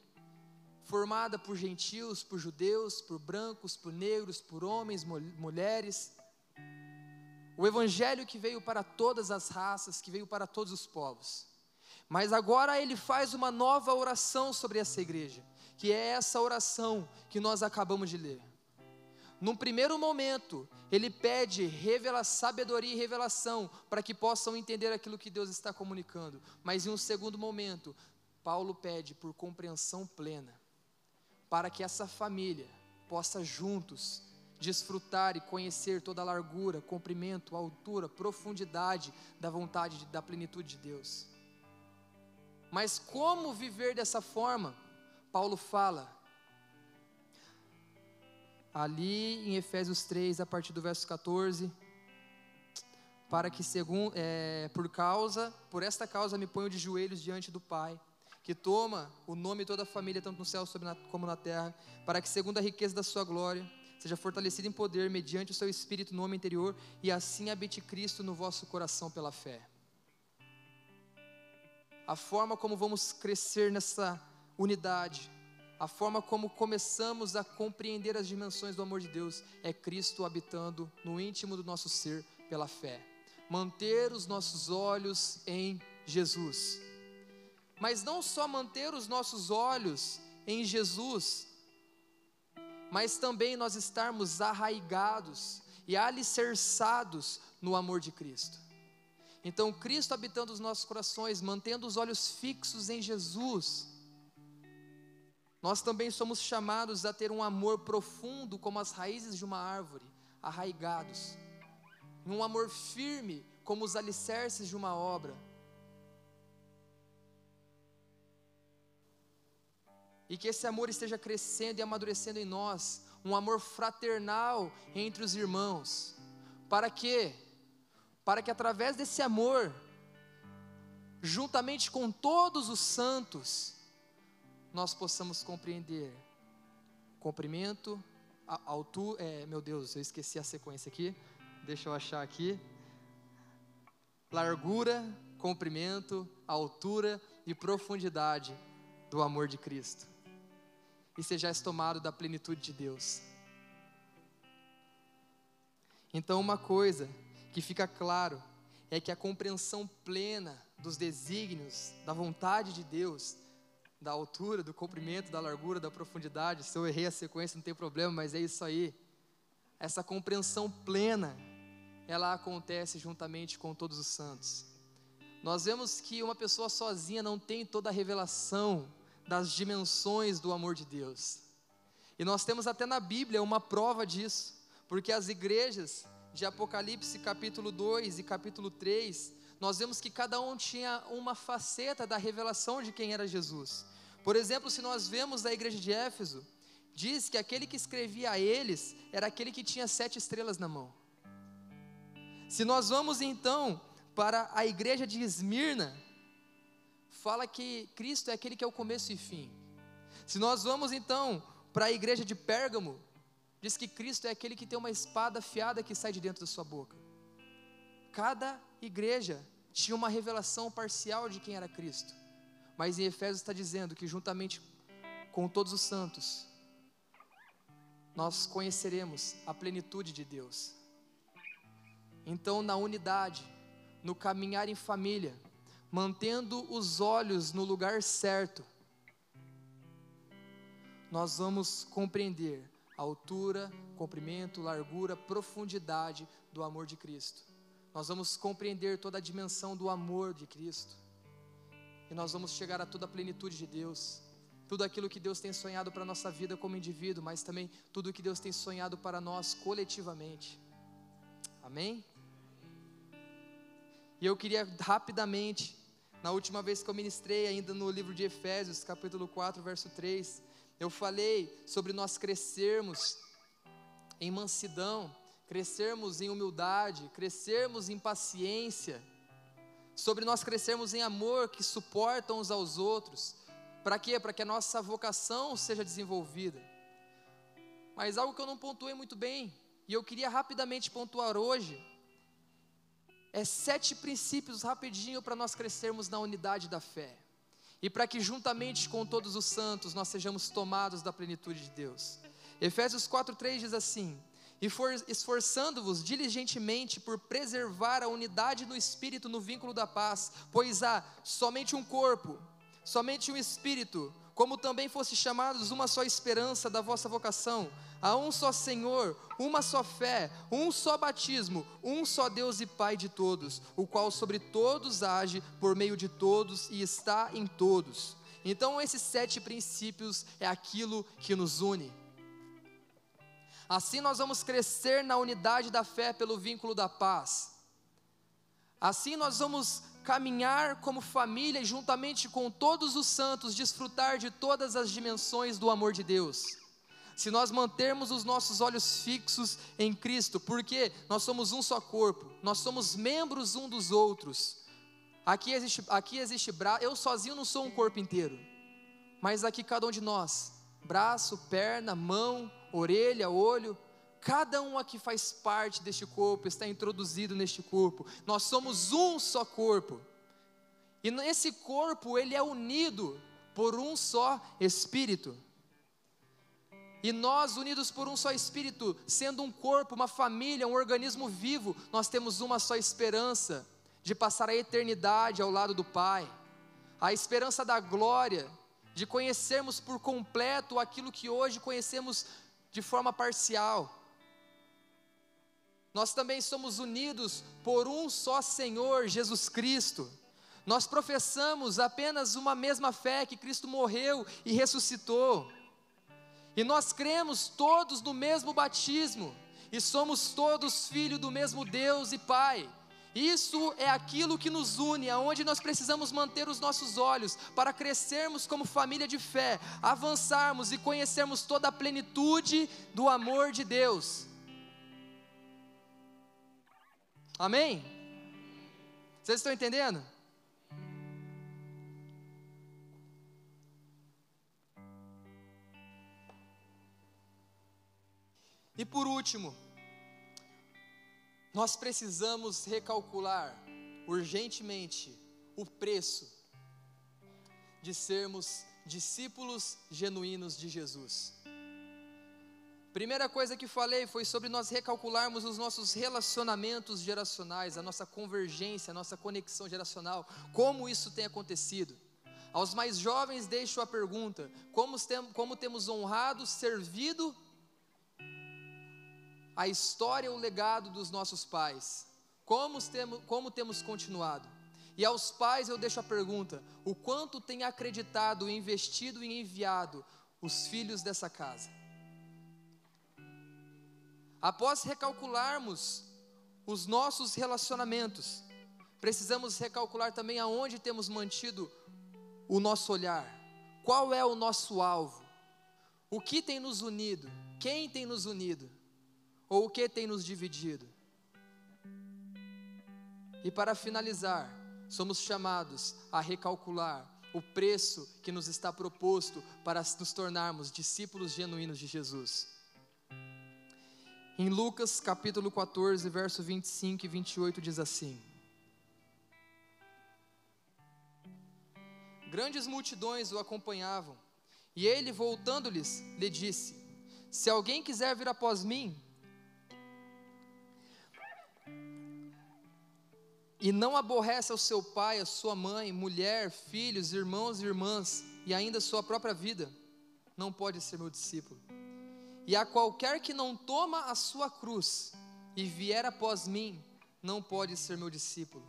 formada por gentios, por judeus, por brancos, por negros, por homens, mulheres. O evangelho que veio para todas as raças, que veio para todos os povos. Mas agora ele faz uma nova oração sobre essa igreja, que é essa oração que nós acabamos de ler. Num primeiro momento, ele pede revela, sabedoria e revelação para que possam entender aquilo que Deus está comunicando. Mas em um segundo momento, Paulo pede por compreensão plena, para que essa família possa juntos desfrutar e conhecer toda a largura, comprimento, altura, profundidade da vontade, da plenitude de Deus. Mas como viver dessa forma? Paulo fala ali em Efésios 3, a partir do verso 14, para que segundo, é, por causa, por esta causa me ponho de joelhos diante do Pai, que toma o nome de toda a família, tanto no céu como na terra, para que segundo a riqueza da sua glória, seja fortalecido em poder mediante o seu espírito no homem interior, e assim habite Cristo no vosso coração pela fé. A forma como vamos crescer nessa unidade, a forma como começamos a compreender as dimensões do amor de Deus é Cristo habitando no íntimo do nosso ser pela fé. Manter os nossos olhos em Jesus. Mas não só manter os nossos olhos em Jesus, mas também nós estarmos arraigados e alicerçados no amor de Cristo. Então, Cristo habitando os nossos corações, mantendo os olhos fixos em Jesus, nós também somos chamados a ter um amor profundo como as raízes de uma árvore, arraigados, um amor firme como os alicerces de uma obra. E que esse amor esteja crescendo e amadurecendo em nós, um amor fraternal entre os irmãos. Para quê? Para que através desse amor, juntamente com todos os santos, nós possamos compreender comprimento, altura, é, meu Deus, eu esqueci a sequência aqui, deixa eu achar aqui, largura, comprimento, altura e e profundidade do amor de Cristo. E sejais tomado da plenitude de Deus. Então, uma coisa que fica claro é que a compreensão plena dos desígnios, da vontade de Deus, da altura, do comprimento, da largura, da profundidade. Se eu errei a sequência, não tem problema, mas é isso aí. Essa compreensão plena, ela acontece juntamente com todos os santos. Nós vemos que uma pessoa sozinha não tem toda a revelação das dimensões do amor de Deus. E nós temos até na Bíblia uma prova disso, porque as igrejas de Apocalipse capítulo 2 e capítulo 3, nós vemos que cada um tinha uma faceta da revelação de quem era Jesus. Por exemplo, se nós vemos a igreja de Éfeso, diz que aquele que escrevia a eles era aquele que tinha sete estrelas na mão. Se nós vamos então para a igreja de Esmirna, fala que Cristo é aquele que é o começo e fim. Se nós vamos então para a igreja de Pérgamo, diz que Cristo é aquele que tem uma espada afiada que sai de dentro da sua boca. Cada igreja tinha uma revelação parcial de quem era Cristo. Mas em Efésios está dizendo que juntamente com todos os santos, nós conheceremos a plenitude de Deus. Então, na unidade, no caminhar em família, mantendo os olhos no lugar certo, nós vamos compreender a altura, comprimento, largura, profundidade do amor de Cristo. Nós vamos compreender toda a dimensão do amor de Cristo. E nós vamos chegar a toda a plenitude de Deus. Tudo aquilo que Deus tem sonhado para a nossa vida como indivíduo, mas também tudo o que Deus tem sonhado para nós coletivamente. Amém? E eu queria rapidamente, na última vez que eu ministrei, ainda no livro de Efésios, capítulo 4, verso 3, eu falei sobre nós crescermos em mansidão, crescermos em humildade, crescermos em paciência, sobre nós crescermos em amor que suportam uns aos outros. Para quê? Para que a nossa vocação seja desenvolvida. Mas algo que eu não pontuei muito bem, e eu queria rapidamente pontuar hoje, é sete princípios rapidinho para nós crescermos na unidade da fé e para que juntamente com todos os santos nós sejamos tomados da plenitude de Deus. Efésios 4:3 diz assim: "E for esforçando-vos diligentemente por preservar a unidade no espírito no vínculo da paz, pois há somente um corpo, somente um espírito, como também fosse chamados uma só esperança da vossa vocação, há um só Senhor, uma só fé, um só batismo, um só Deus e Pai de todos, o qual sobre todos age por meio de todos e está em todos. Então, esses sete princípios é aquilo que nos une. Assim, nós vamos crescer na unidade da fé pelo vínculo da paz. Assim, nós vamos caminhar como família e juntamente com todos os santos desfrutar de todas as dimensões do amor de Deus. Se nós mantermos os nossos olhos fixos em Cristo, porque nós somos um só corpo, nós somos membros um dos outros. Aqui existe, aqui existe braço, eu sozinho não sou um corpo inteiro, mas aqui cada um de nós, braço, perna, mão, orelha, olho, Cada um aqui faz parte deste corpo, está introduzido neste corpo. Nós somos um só corpo. E esse corpo, ele é unido por um só espírito. E nós, unidos por um só espírito, sendo um corpo, uma família, um organismo vivo, nós temos uma só esperança de passar a eternidade ao lado do Pai. A esperança da glória, de conhecermos por completo aquilo que hoje conhecemos de forma parcial. Nós também somos unidos por um só Senhor, Jesus Cristo. Nós professamos apenas uma mesma fé que Cristo morreu e ressuscitou. E nós cremos todos no mesmo batismo e somos todos filhos do mesmo Deus e Pai. Isso é aquilo que nos une, aonde nós precisamos manter os nossos olhos para crescermos como família de fé, avançarmos e conhecermos toda a plenitude do amor de Deus. Amém? Vocês estão entendendo? E por último, nós precisamos recalcular urgentemente o preço de sermos discípulos genuínos de Jesus. Primeira coisa que falei foi sobre nós recalcularmos os nossos relacionamentos geracionais, a nossa convergência, a nossa conexão geracional, como isso tem acontecido. Aos mais jovens deixo a pergunta: como, tem, como temos honrado, servido a história, o legado dos nossos pais? Como temos, como temos continuado? E aos pais eu deixo a pergunta: o quanto tem acreditado, investido e enviado os filhos dessa casa? Após recalcularmos os nossos relacionamentos, precisamos recalcular também aonde temos mantido o nosso olhar, qual é o nosso alvo, o que tem nos unido, quem tem nos unido, ou o que tem nos dividido. E para finalizar, somos chamados a recalcular o preço que nos está proposto para nos tornarmos discípulos genuínos de Jesus. Em Lucas capítulo 14, verso 25 e 28 diz assim: Grandes multidões o acompanhavam, e ele, voltando-lhes, lhe disse: Se alguém quiser vir após mim, e não aborrece ao seu pai, a sua mãe, mulher, filhos, irmãos e irmãs, e ainda sua própria vida, não pode ser meu discípulo. E a qualquer que não toma a sua cruz e vier após mim, não pode ser meu discípulo.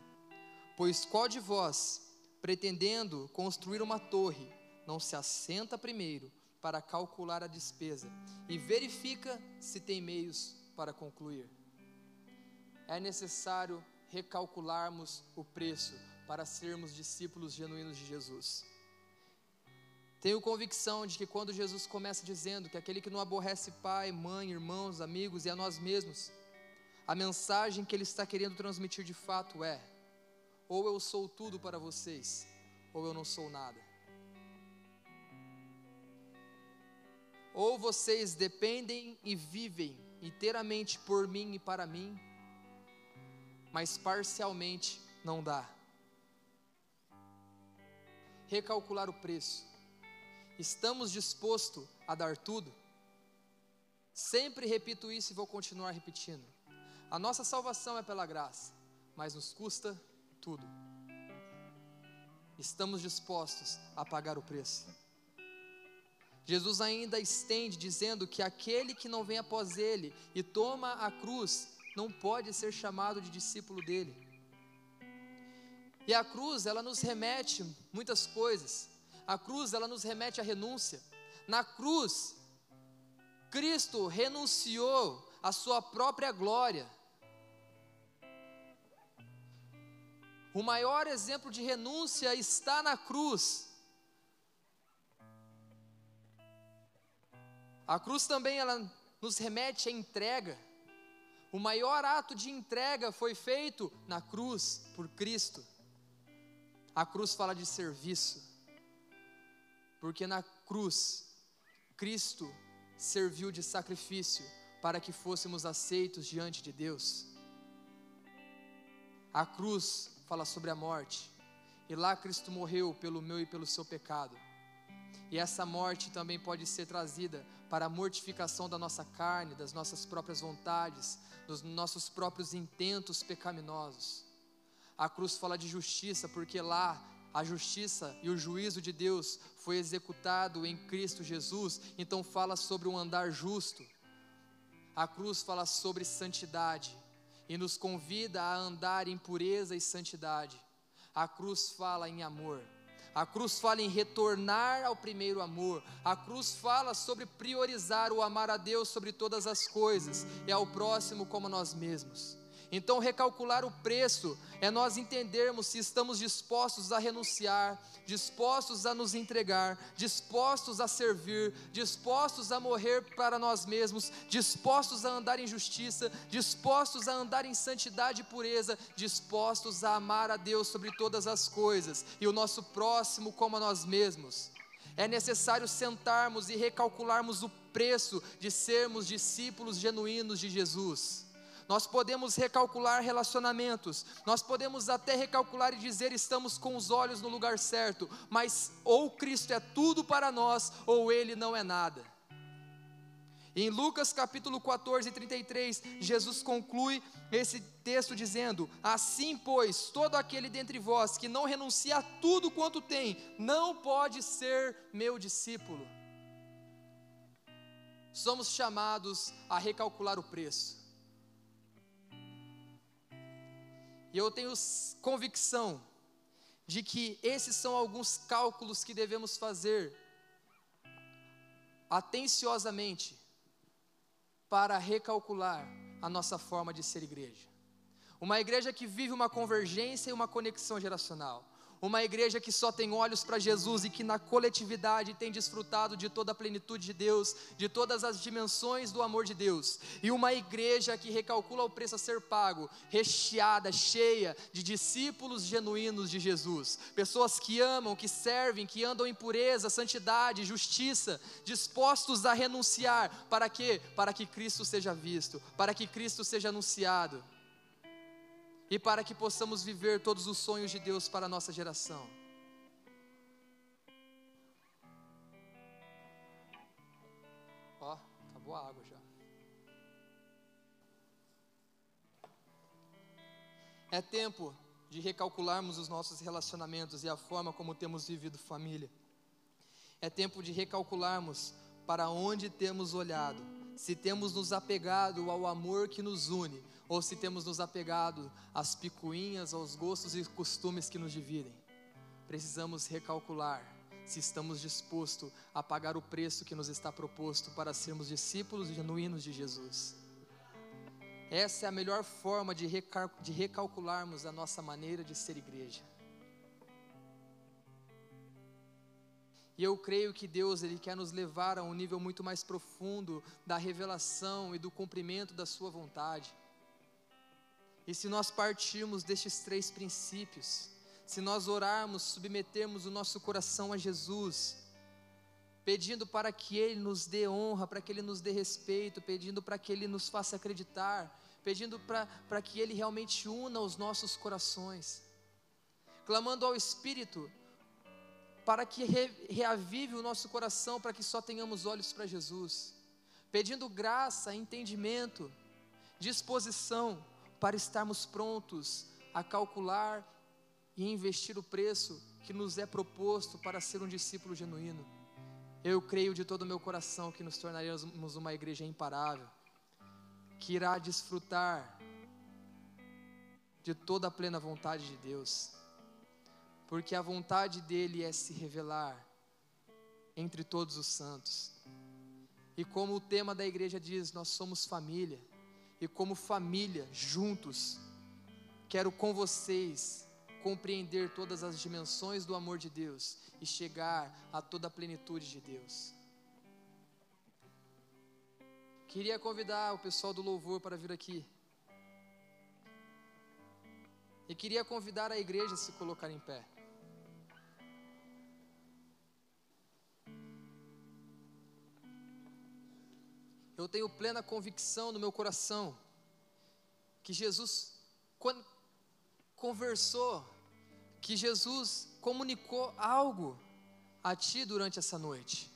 Pois qual de vós, pretendendo construir uma torre, não se assenta primeiro para calcular a despesa e verifica se tem meios para concluir? É necessário recalcularmos o preço para sermos discípulos genuínos de Jesus. Tenho convicção de que quando Jesus começa dizendo que aquele que não aborrece pai, mãe, irmãos, amigos e a nós mesmos, a mensagem que ele está querendo transmitir de fato é: ou eu sou tudo para vocês, ou eu não sou nada. Ou vocês dependem e vivem inteiramente por mim e para mim, mas parcialmente não dá. Recalcular o preço Estamos dispostos a dar tudo? Sempre repito isso e vou continuar repetindo. A nossa salvação é pela graça, mas nos custa tudo. Estamos dispostos a pagar o preço. Jesus ainda estende dizendo que aquele que não vem após ele e toma a cruz não pode ser chamado de discípulo dele. E a cruz, ela nos remete muitas coisas. A cruz, ela nos remete à renúncia. Na cruz, Cristo renunciou à sua própria glória. O maior exemplo de renúncia está na cruz. A cruz também ela nos remete à entrega. O maior ato de entrega foi feito na cruz por Cristo. A cruz fala de serviço porque na cruz, Cristo serviu de sacrifício para que fôssemos aceitos diante de Deus. A cruz fala sobre a morte, e lá Cristo morreu pelo meu e pelo seu pecado. E essa morte também pode ser trazida para a mortificação da nossa carne, das nossas próprias vontades, dos nossos próprios intentos pecaminosos. A cruz fala de justiça, porque lá a justiça e o juízo de Deus foi executado em Cristo Jesus, então fala sobre um andar justo. A cruz fala sobre santidade e nos convida a andar em pureza e santidade. A cruz fala em amor. A cruz fala em retornar ao primeiro amor. A cruz fala sobre priorizar o amar a Deus sobre todas as coisas e ao próximo como nós mesmos. Então, recalcular o preço é nós entendermos se estamos dispostos a renunciar, dispostos a nos entregar, dispostos a servir, dispostos a morrer para nós mesmos, dispostos a andar em justiça, dispostos a andar em santidade e pureza, dispostos a amar a Deus sobre todas as coisas e o nosso próximo como a nós mesmos. É necessário sentarmos e recalcularmos o preço de sermos discípulos genuínos de Jesus Nós podemos recalcular relacionamentos, nós podemos até recalcular e dizer estamos com os olhos no lugar certo, mas ou Cristo é tudo para nós, ou Ele não é nada. Em Lucas capítulo 14, 33, Jesus conclui esse texto dizendo: Assim, pois, todo aquele dentre vós que não renuncia a tudo quanto tem, não pode ser meu discípulo. Somos chamados a recalcular o preço. E eu tenho convicção de que esses são alguns cálculos que devemos fazer atenciosamente para recalcular a nossa forma de ser igreja. Uma igreja que vive uma convergência e uma conexão geracional. Uma igreja que só tem olhos para Jesus e que na coletividade tem desfrutado de toda a plenitude de Deus, de todas as dimensões do amor de Deus. E uma igreja que recalcula o preço a ser pago, recheada, cheia de discípulos genuínos de Jesus. Pessoas que amam, que servem, que andam em pureza, santidade, justiça, dispostos a renunciar. Para quê? Para que Cristo seja visto, para que Cristo seja anunciado e para que possamos viver todos os sonhos de Deus para a nossa geração. Ó, acabou a água já. É tempo de recalcularmos os nossos relacionamentos e a forma como temos vivido família. É tempo de recalcularmos para onde temos olhado, se temos nos apegado ao amor que nos une ou se temos nos apegado às picuinhas, aos gostos e costumes que nos dividem. Precisamos recalcular se estamos dispostos a pagar o preço que nos está proposto para sermos discípulos genuínos de Jesus. Essa é a melhor forma de, de recalcularmos a nossa maneira de ser igreja. E eu creio que Deus ele quer nos levar a um nível muito mais profundo da revelação e do cumprimento da sua vontade. E se nós partirmos destes três princípios, se nós orarmos, submetermos o nosso coração a Jesus, pedindo para que Ele nos dê honra, para que Ele nos dê respeito, pedindo para que Ele nos faça acreditar, pedindo para, que Ele realmente una os nossos corações, clamando ao Espírito para que re, reavive o nosso coração, para que só tenhamos olhos para Jesus, pedindo graça, entendimento, disposição, para estarmos prontos a calcular e investir o preço que nos é proposto para ser um discípulo genuíno. Eu creio de todo o meu coração que nos tornaremos uma igreja imparável, que irá desfrutar de toda a plena vontade de Deus, porque a vontade dele é se revelar entre todos os santos. E como o tema da igreja diz, nós somos família e como família, juntos, quero com vocês compreender todas as dimensões do amor de Deus e chegar a toda a plenitude de Deus. Queria convidar o pessoal do louvor para vir aqui. E queria convidar a igreja a se colocar em pé. Eu tenho plena convicção no meu coração que Jesus, quando conversou, que Jesus comunicou algo a ti durante essa noite.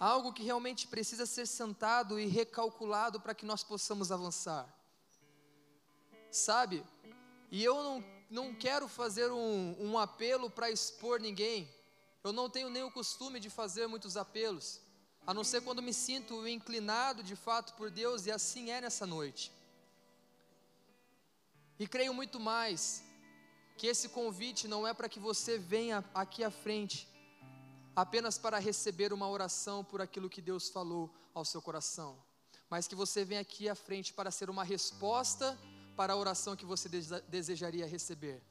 Algo que realmente precisa ser sentado e recalculado para que nós possamos avançar. Sabe? E eu não, não quero fazer um, um apelo para expor ninguém. Eu não tenho nem o costume de fazer muitos apelos a não ser quando me sinto inclinado de fato por Deus, e assim é nessa noite. E creio muito mais que esse convite não é para que você venha aqui à frente apenas para receber uma oração por aquilo que Deus falou ao seu coração, mas que você venha aqui à frente para ser uma resposta para a oração que você desejaria receber.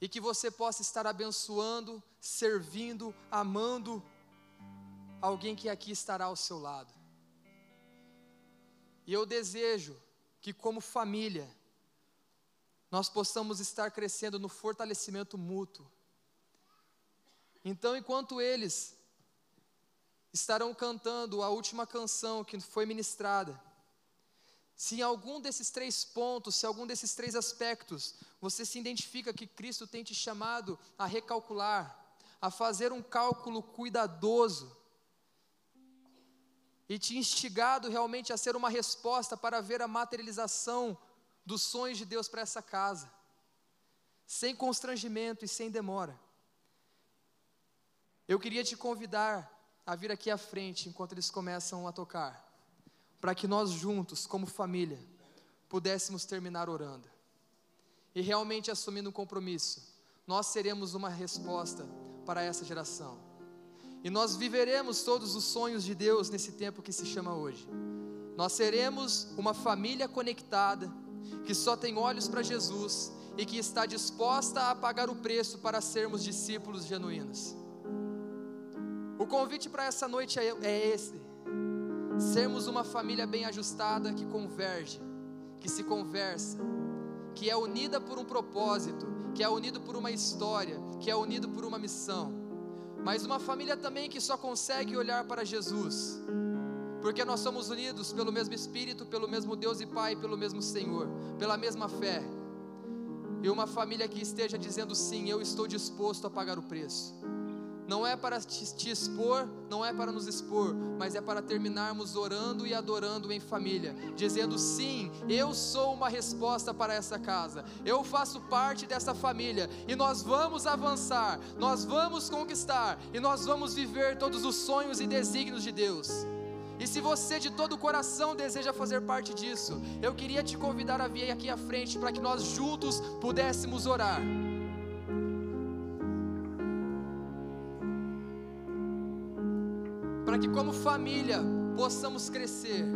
E que você possa estar abençoando, servindo, amando alguém que aqui estará ao seu lado. E eu desejo que, como família, nós possamos estar crescendo no fortalecimento mútuo. Então, enquanto eles estarão cantando a última canção que foi ministrada, Se em algum desses três pontos, se algum desses três aspectos, você se identifica que Cristo tem te chamado a recalcular, a fazer um cálculo cuidadoso, e te instigado realmente a ser uma resposta para ver a materialização dos sonhos de Deus para essa casa, sem constrangimento e sem demora. Eu queria te convidar a vir aqui à frente enquanto eles começam a tocar, para que nós juntos, como família, pudéssemos terminar orando e realmente assumindo um compromisso. Nós seremos uma resposta para essa geração. E nós viveremos todos os sonhos de Deus nesse tempo que se chama hoje. Nós seremos uma família conectada, que só tem olhos para Jesus e que está disposta a pagar o preço para sermos discípulos genuínos. O convite para essa noite é, é esse: sermos uma família bem ajustada que converge, que se conversa, que é unida por um propósito, que é unido por uma história, que é unido por uma missão mas uma família também que só consegue olhar para Jesus, porque nós somos unidos pelo mesmo Espírito, pelo mesmo Deus e Pai, pelo mesmo Senhor, pela mesma fé. E uma família que esteja dizendo sim, eu estou disposto a pagar o preço não é para te, expor, não é para nos expor, mas é para terminarmos orando e adorando em família, dizendo sim, eu sou uma resposta para essa casa, eu faço parte dessa família e nós vamos avançar, nós vamos conquistar e nós vamos viver todos os sonhos e desígnios de Deus. E se você de todo o coração deseja fazer parte disso, eu queria te convidar a vir aqui à frente para que nós juntos pudéssemos orar. Para que, como família, possamos crescer